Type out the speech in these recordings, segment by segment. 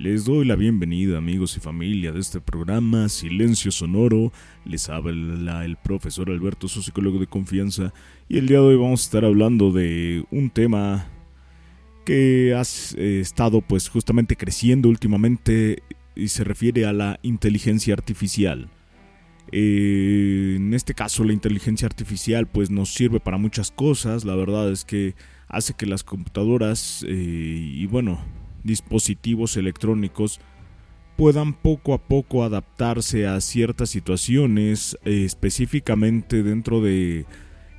Les doy la bienvenida amigos y familia de este programa Silencio Sonoro. Les habla el profesor Alberto, su psicólogo de confianza, y el día de hoy vamos a estar hablando de un tema que ha eh, estado pues justamente creciendo últimamente y se refiere a la inteligencia artificial. Eh, en este caso la inteligencia artificial pues nos sirve para muchas cosas, la verdad es que hace que las computadoras eh, y bueno, dispositivos electrónicos puedan poco a poco adaptarse a ciertas situaciones, eh, específicamente dentro de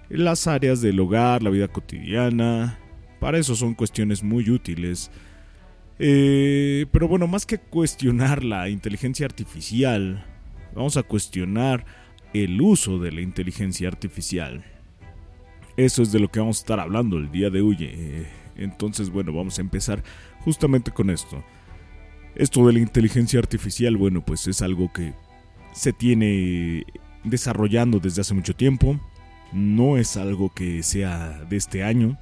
las áreas del hogar, la vida cotidiana. Para eso son cuestiones muy útiles. pero bueno, más que cuestionar la inteligencia artificial, Vamos a cuestionar el uso de la inteligencia artificial. Eso es de lo que vamos a estar hablando el día de hoy. Eh, entonces, bueno, vamos a empezar justamente con esto. Esto de la inteligencia artificial, bueno, pues es algo que se tiene desarrollando desde hace mucho tiempo. No es algo que sea de este año.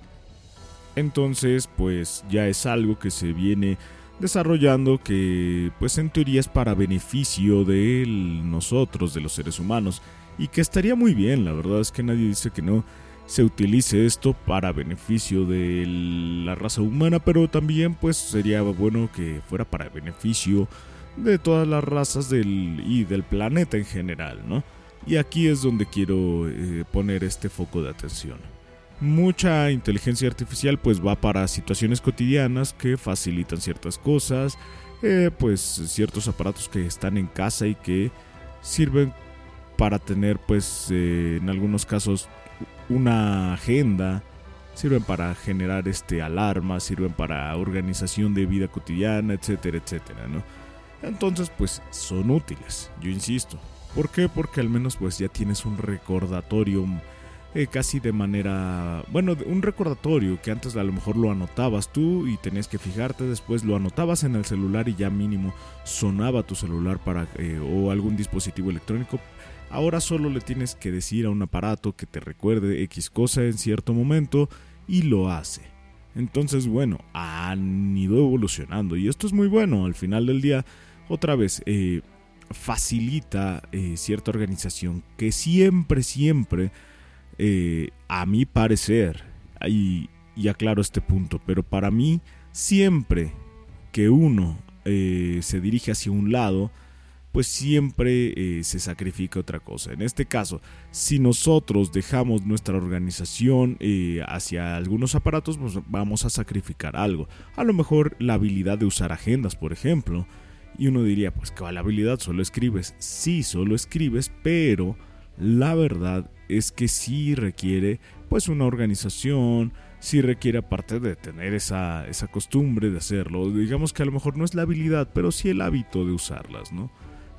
Entonces, pues ya es algo que se viene desarrollando que pues en teoría es para beneficio de nosotros, de los seres humanos, y que estaría muy bien, la verdad es que nadie dice que no se utilice esto para beneficio de la raza humana, pero también pues sería bueno que fuera para beneficio de todas las razas del, y del planeta en general, ¿no? Y aquí es donde quiero eh, poner este foco de atención mucha inteligencia artificial pues va para situaciones cotidianas que facilitan ciertas cosas, eh, pues ciertos aparatos que están en casa y que sirven para tener pues eh, en algunos casos una agenda, sirven para generar este alarma, sirven para organización de vida cotidiana, etcétera, etcétera, ¿no? Entonces pues son útiles, yo insisto. ¿Por qué? Porque al menos pues ya tienes un recordatorio eh, casi de manera, bueno, un recordatorio que antes a lo mejor lo anotabas tú y tenías que fijarte, después lo anotabas en el celular y ya mínimo sonaba tu celular para eh, o algún dispositivo electrónico. Ahora solo le tienes que decir a un aparato que te recuerde X cosa en cierto momento y lo hace. Entonces, bueno, han ido evolucionando y esto es muy bueno. Al final del día, otra vez, eh, facilita cierta organización que siempre, siempre eh, a mi parecer, y, y, aclaro este punto, pero para mí siempre que uno eh, se dirige hacia un lado, pues siempre eh, se sacrifica otra cosa. En este caso, si nosotros dejamos nuestra organización hacia algunos aparatos, pues vamos a sacrificar algo. A lo mejor la habilidad de usar agendas, por ejemplo. Y uno diría, pues que la habilidad solo escribes. Sí, solo escribes, pero la verdad es que sí requiere pues una organización, sí requiere aparte de tener esa, esa costumbre de hacerlo, digamos que a lo mejor no es la habilidad, pero sí el hábito de usarlas, ¿no?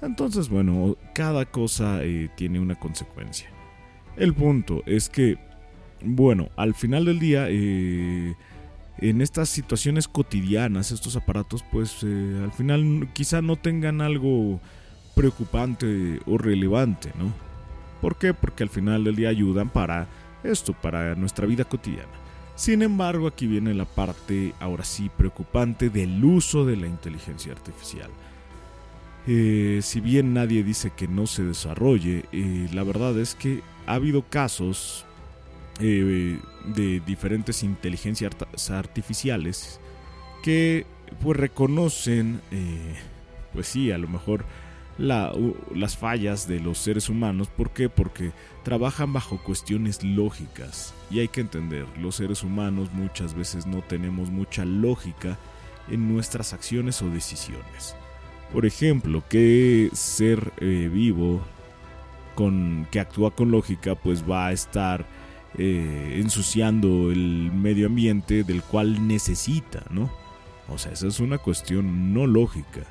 Entonces, bueno, cada cosa eh, tiene una consecuencia. El punto es que, bueno, al final del día, eh, en estas situaciones cotidianas, estos aparatos, pues eh, al final quizá no tengan algo preocupante o relevante, ¿no? ¿Por qué? Porque al final del día ayudan para esto, para nuestra vida cotidiana. Sin embargo, aquí viene la parte, ahora sí, preocupante del uso de la inteligencia artificial. Eh, si bien nadie dice que no se desarrolle, eh, la verdad es que ha habido casos eh, de diferentes inteligencias artificiales que pues reconocen, pues sí, a lo mejor las fallas de los seres humanos. ¿Por qué? Porque trabajan bajo cuestiones lógicas. Y hay que entender, los seres humanos muchas veces no tenemos mucha lógica en nuestras acciones o decisiones. Por ejemplo, que ser eh, vivo con, que actúa con lógica pues va a estar eh, ensuciando el medio ambiente del cual necesita, ¿no? O sea, esa es una cuestión no lógica.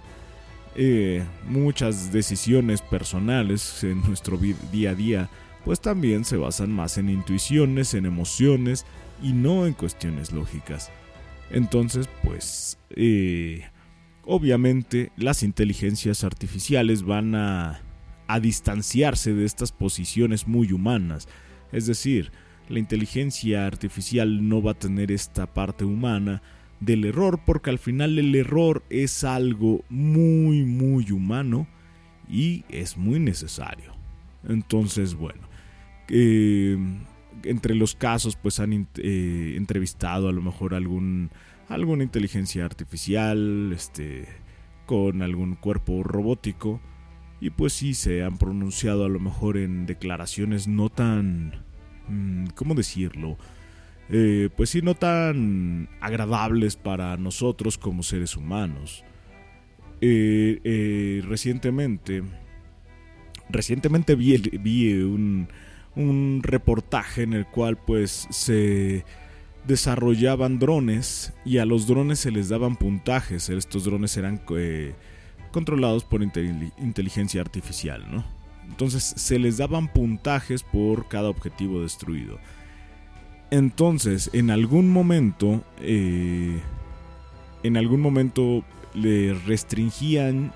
Eh, muchas decisiones personales en nuestro día a día, pues también se basan más en intuiciones, en emociones y no en cuestiones lógicas. Entonces, pues, eh, obviamente las inteligencias artificiales van a, a distanciarse de estas posiciones muy humanas. Es decir, la inteligencia artificial no va a tener esta parte humana del error, porque al final el error es algo muy, muy humano y es muy necesario. Entonces, bueno, eh, entre los casos pues han eh, entrevistado a lo mejor algún, alguna inteligencia artificial, este, con algún cuerpo robótico y pues sí se han pronunciado a lo mejor en declaraciones no tan, mm, ¿cómo decirlo? Eh, pues sí, no tan agradables para nosotros como seres humanos. Eh, eh, recientemente, recientemente vi, vi un, un, reportaje en el cual pues se desarrollaban drones y a los drones se les daban puntajes. Estos drones eran controlados por inteligencia artificial, ¿no? Entonces se les daban puntajes por cada objetivo destruido. Entonces, en algún momento, eh, en algún momento le restringían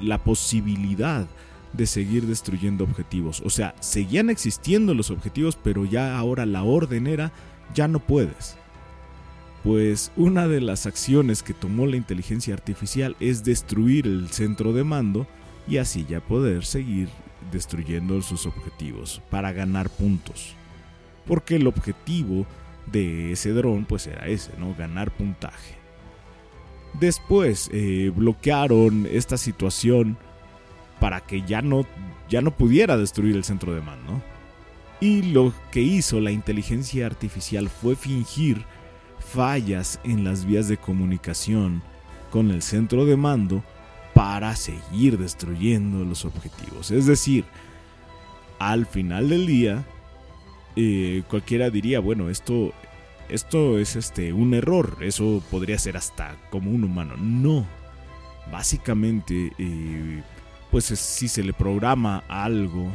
la posibilidad de seguir destruyendo objetivos. O sea, seguían existiendo los objetivos, pero ya ahora la orden era, ya no puedes. Pues una de las acciones que tomó la inteligencia artificial es destruir el centro de mando y así ya poder seguir destruyendo sus objetivos para ganar puntos porque el objetivo de ese dron pues era ese, ¿no? Ganar puntaje. Después eh, bloquearon esta situación para que ya no, ya no pudiera destruir el centro de mando. Y lo que hizo la inteligencia artificial fue fingir fallas en las vías de comunicación con el centro de mando para seguir destruyendo los objetivos. Es decir, al final del día, eh, cualquiera diría, bueno, esto, esto es este, un error, eso podría ser hasta como un humano. No, básicamente, eh, pues si se le programa algo,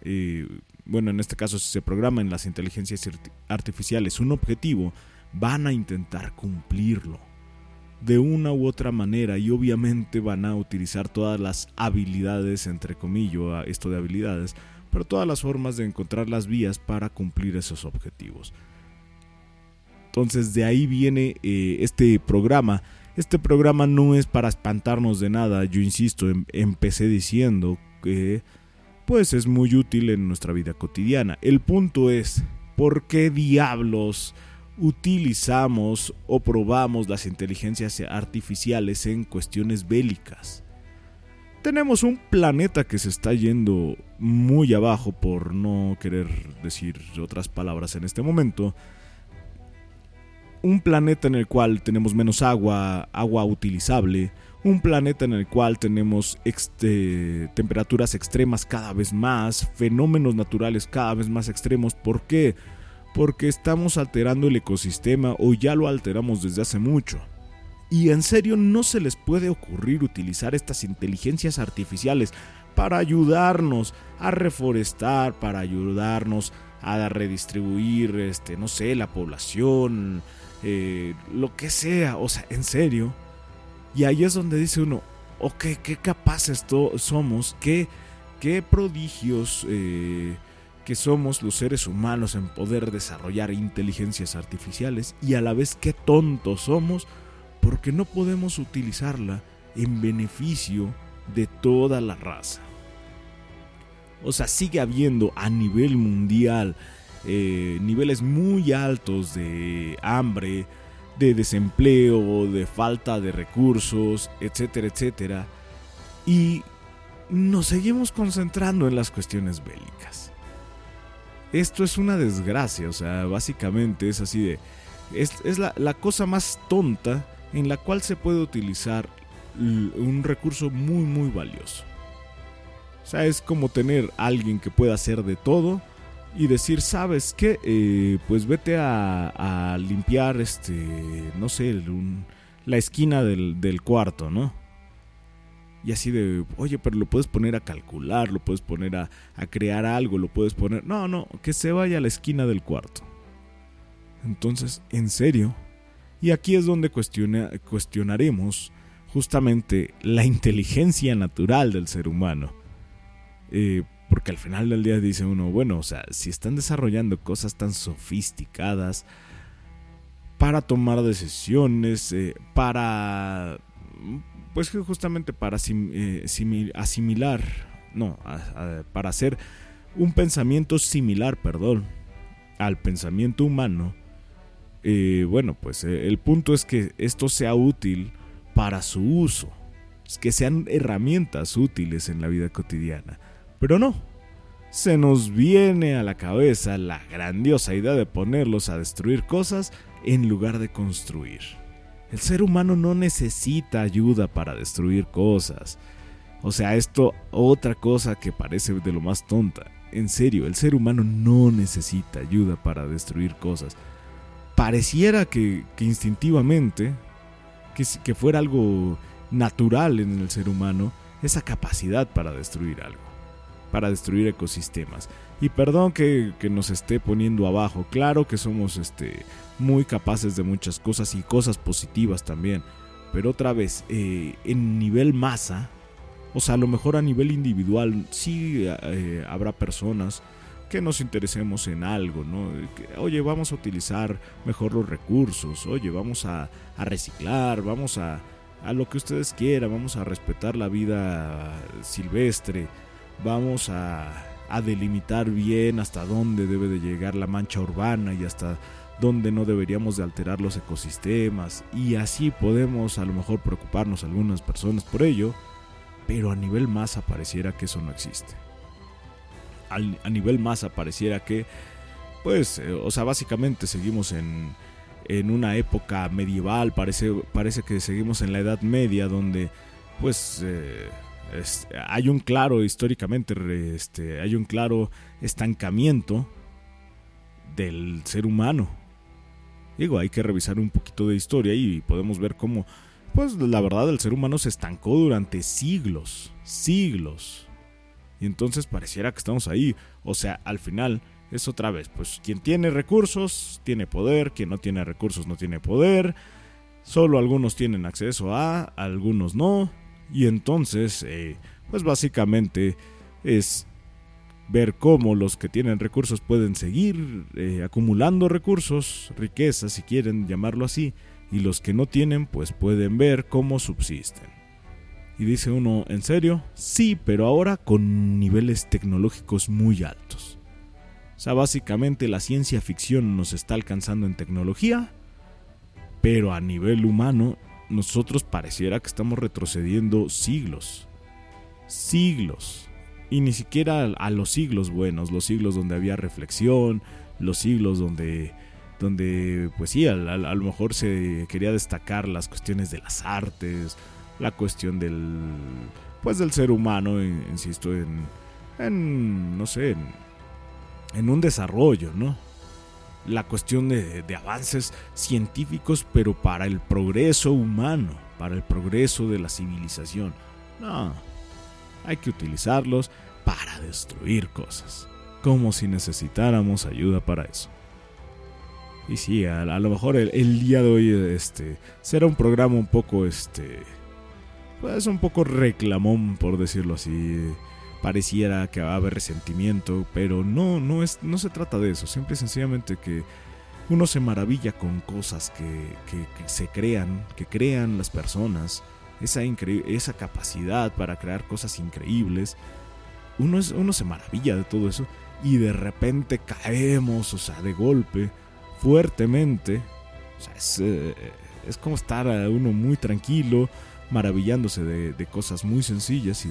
eh, bueno, en este caso si se programa en las inteligencias artificiales un objetivo, van a intentar cumplirlo de una u otra manera y obviamente van a utilizar todas las habilidades, entre comillas, esto de habilidades, pero todas las formas de encontrar las vías para cumplir esos objetivos. Entonces de ahí viene eh, este programa. Este programa no es para espantarnos de nada, yo insisto, em, empecé diciendo que pues es muy útil en nuestra vida cotidiana. El punto es, ¿por qué diablos utilizamos o probamos las inteligencias artificiales en cuestiones bélicas? tenemos un planeta que se está yendo muy abajo, por no querer decir otras palabras en este momento. Un planeta en el cual tenemos menos agua, agua utilizable. Un planeta en el cual tenemos este, temperaturas extremas cada vez más, fenómenos naturales cada vez más extremos. ¿Por qué? Porque estamos alterando el ecosistema o ya lo alteramos desde hace mucho. Y en serio no se les puede ocurrir utilizar estas inteligencias artificiales para ayudarnos a reforestar, para ayudarnos a redistribuir, este, no sé, la población, eh, lo que sea, o sea, en serio. Y ahí es donde dice uno, ok, qué capaces somos, qué, qué prodigios eh, que somos los seres humanos en poder desarrollar inteligencias artificiales y a la vez qué tontos somos porque no podemos utilizarla en beneficio de toda la raza. O sea, sigue habiendo a nivel mundial eh, niveles muy altos de hambre, de desempleo, de falta de recursos, etcétera, etcétera. Y nos seguimos concentrando en las cuestiones bélicas. Esto es una desgracia, o sea, básicamente es así de... Es, la, la cosa más tonta en la cual se puede utilizar un recurso muy muy valioso. O sea, es como tener alguien que pueda hacer de todo y decir, ¿sabes qué? Eh, pues vete a, limpiar, este, no sé, la esquina del, cuarto, ¿no? Y así de, oye, pero lo puedes poner a calcular, lo puedes poner a, a crear algo, lo puedes poner... No, no, que se vaya a la esquina del cuarto. Entonces, ¿en serio? Y aquí es donde cuestionaremos justamente la inteligencia natural del ser humano. Eh, porque al final del día dice uno, bueno, o sea, si están desarrollando cosas tan sofisticadas, para tomar decisiones, eh, para, pues justamente para eh, asimilar, no, para hacer un pensamiento similar, perdón, al pensamiento humano. Eh, bueno, pues el punto es que esto sea útil para su uso, que sean herramientas útiles en la vida cotidiana. Pero no, se nos viene a la cabeza la grandiosa idea de ponerlos a destruir cosas en lugar de construir. El ser humano no necesita ayuda para destruir cosas. O sea, esto otra cosa que parece de lo más tonta. En serio, el ser humano no necesita ayuda para destruir cosas. Pareciera que, instintivamente, que, que fuera algo natural en el ser humano, esa capacidad para destruir algo para destruir ecosistemas. Y perdón que, nos esté poniendo abajo, claro que somos este, muy capaces de muchas cosas y cosas positivas también, pero otra vez, eh, en nivel masa, o sea, a lo mejor a nivel individual sí eh, habrá personas que nos interesemos en algo, ¿no? oye, vamos a utilizar mejor los recursos, oye, vamos a, a reciclar, vamos a, a lo que ustedes quieran, vamos a respetar la vida silvestre, vamos a, delimitar bien hasta dónde debe de llegar la mancha urbana y hasta dónde no deberíamos de alterar los ecosistemas y así podemos a lo mejor preocuparnos algunas personas por ello, pero a nivel masa pareciera que eso no existe. a nivel masa pareciera que, pues, eh, o sea, básicamente seguimos en, en una época medieval, parece, parece que seguimos en la Edad Media donde, pues, eh, hay un claro, históricamente, este, hay un claro estancamiento del ser humano. Digo, hay que revisar un poquito de historia y podemos ver cómo, pues la verdad, el ser humano se estancó durante siglos, siglos. Y entonces pareciera que estamos ahí. O sea, al final es otra vez, pues quien tiene recursos tiene poder, quien no tiene recursos no tiene poder. Solo algunos tienen acceso a, algunos no. Y entonces, eh, pues básicamente es ver cómo los que tienen recursos pueden seguir eh, acumulando recursos, riquezas si quieren llamarlo así, y los que no tienen pues pueden ver cómo subsisten. Y dice uno, ¿en serio? Sí, pero ahora con niveles tecnológicos muy altos. O sea, básicamente la ciencia ficción nos está alcanzando en tecnología, pero a nivel humano nosotros pareciera que estamos retrocediendo siglos. Siglos. Y ni siquiera a los siglos buenos, los siglos donde había reflexión, los siglos donde, donde pues sí, a, lo mejor se quería destacar las cuestiones de las artes, la cuestión del, pues del ser humano, insisto, en, no sé, en un desarrollo, ¿no? La cuestión de, avances científicos, pero para el progreso humano, para el progreso de la civilización. No, hay que utilizarlos para destruir cosas, como si necesitáramos ayuda para eso. Y sí, a, lo mejor el, día de hoy este, será un programa un poco, este, pues un poco reclamón, por decirlo así pareciera que va a haber resentimiento, pero no, no, es, no se trata de eso, siempre sencillamente que uno se maravilla con cosas que, se crean, que crean las personas, esa, esa capacidad para crear cosas increíbles, uno, es, uno se maravilla de todo eso y de repente caemos, o sea, de golpe, fuertemente, o sea, es, eh, es como estar uno muy tranquilo, maravillándose de, cosas muy sencillas y,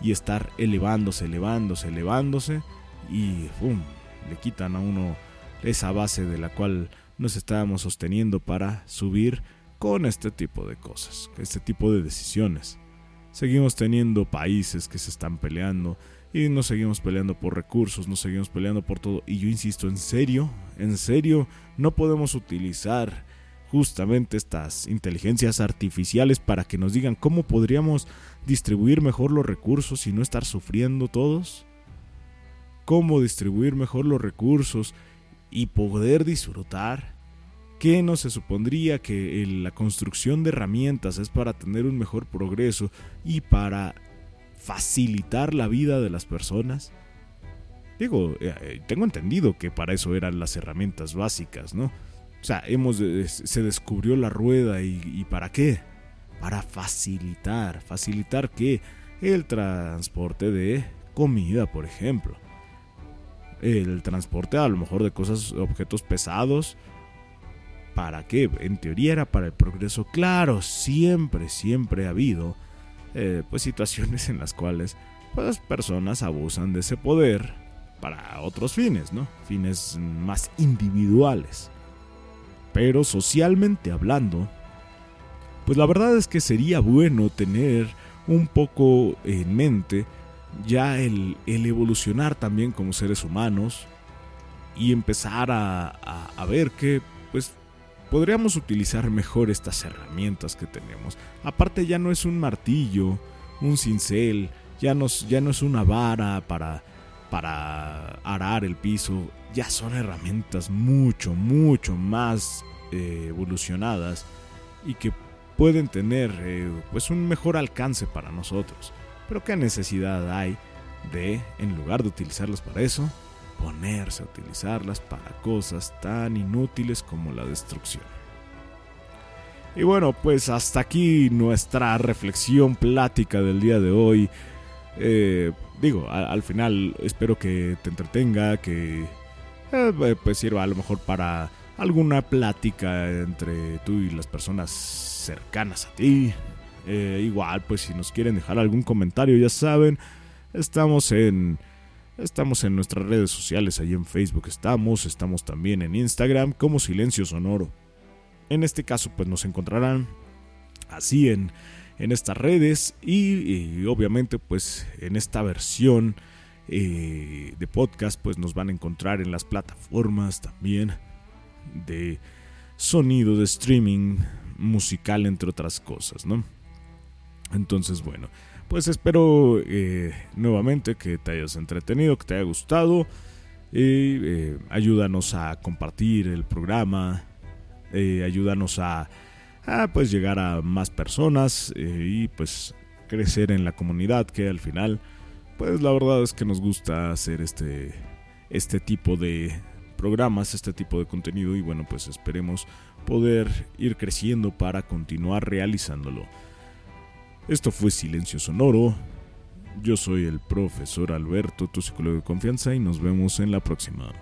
y estar elevándose, elevándose, elevándose y ¡pum! le quitan a uno esa base de la cual nos estábamos sosteniendo para subir con este tipo de cosas, este tipo de decisiones. Seguimos teniendo países que se están peleando y nos seguimos peleando por recursos, nos seguimos peleando por todo. Y yo insisto, en serio, en serio, no podemos utilizar justamente estas inteligencias artificiales para que nos digan cómo podríamos distribuir mejor los recursos y no estar sufriendo todos? ¿Cómo distribuir mejor los recursos y poder disfrutar? ¿Qué no se supondría que la construcción de herramientas es para tener un mejor progreso y para facilitar la vida de las personas? Digo, eh, tengo entendido que para eso eran las herramientas básicas, ¿no? Sea, hemos, se descubrió la rueda y, ¿para qué? Para facilitar, facilitar que el transporte de comida, por ejemplo. El transporte a lo mejor de cosas, objetos pesados. ¿Para qué? En teoría era para el progreso. Claro, siempre, siempre ha habido eh, pues situaciones en las cuales pues personas abusan de ese poder para otros fines, ¿no? Fines más individuales. Pero socialmente hablando, pues la verdad es que sería bueno tener un poco en mente ya el, evolucionar también como seres humanos y empezar a, ver que pues podríamos utilizar mejor estas herramientas que tenemos. Aparte ya no es un martillo, un cincel, ya no, ya no es una vara para, para arar el piso, ya son herramientas mucho, mucho más eh, evolucionadas y que pueden tener eh, pues un mejor alcance para nosotros. Pero qué necesidad hay de, en lugar de utilizarlas para eso, ponerse a utilizarlas para cosas tan inútiles como la destrucción. Y bueno, pues hasta aquí nuestra reflexión plática del día de hoy. Eh, digo, al final espero que te entretenga, que eh, pues sirva a lo mejor para alguna plática entre tú y las personas cercanas a ti. Eh, igual, pues si nos quieren dejar algún comentario, ya saben, estamos en estamos en nuestras redes sociales, ahí en Facebook estamos, estamos también en Instagram como Silencio Sonoro. En este caso, pues nos encontrarán así en, en estas redes y, obviamente pues en esta versión eh, de podcast pues nos van a encontrar en las plataformas también de sonido de streaming musical entre otras cosas, ¿no? Entonces, bueno, pues espero eh, nuevamente que te hayas entretenido, que te haya gustado. Y eh, ayúdanos a compartir el programa, ayúdanos a, pues llegar a más personas y pues crecer en la comunidad que al final pues la verdad es que nos gusta hacer este este tipo de programas, este tipo de contenido y bueno pues esperemos poder ir creciendo para continuar realizándolo. Esto fue Silencio Sonoro. Yo soy el profesor Alberto, tu psicólogo de confianza, y nos vemos en la próxima.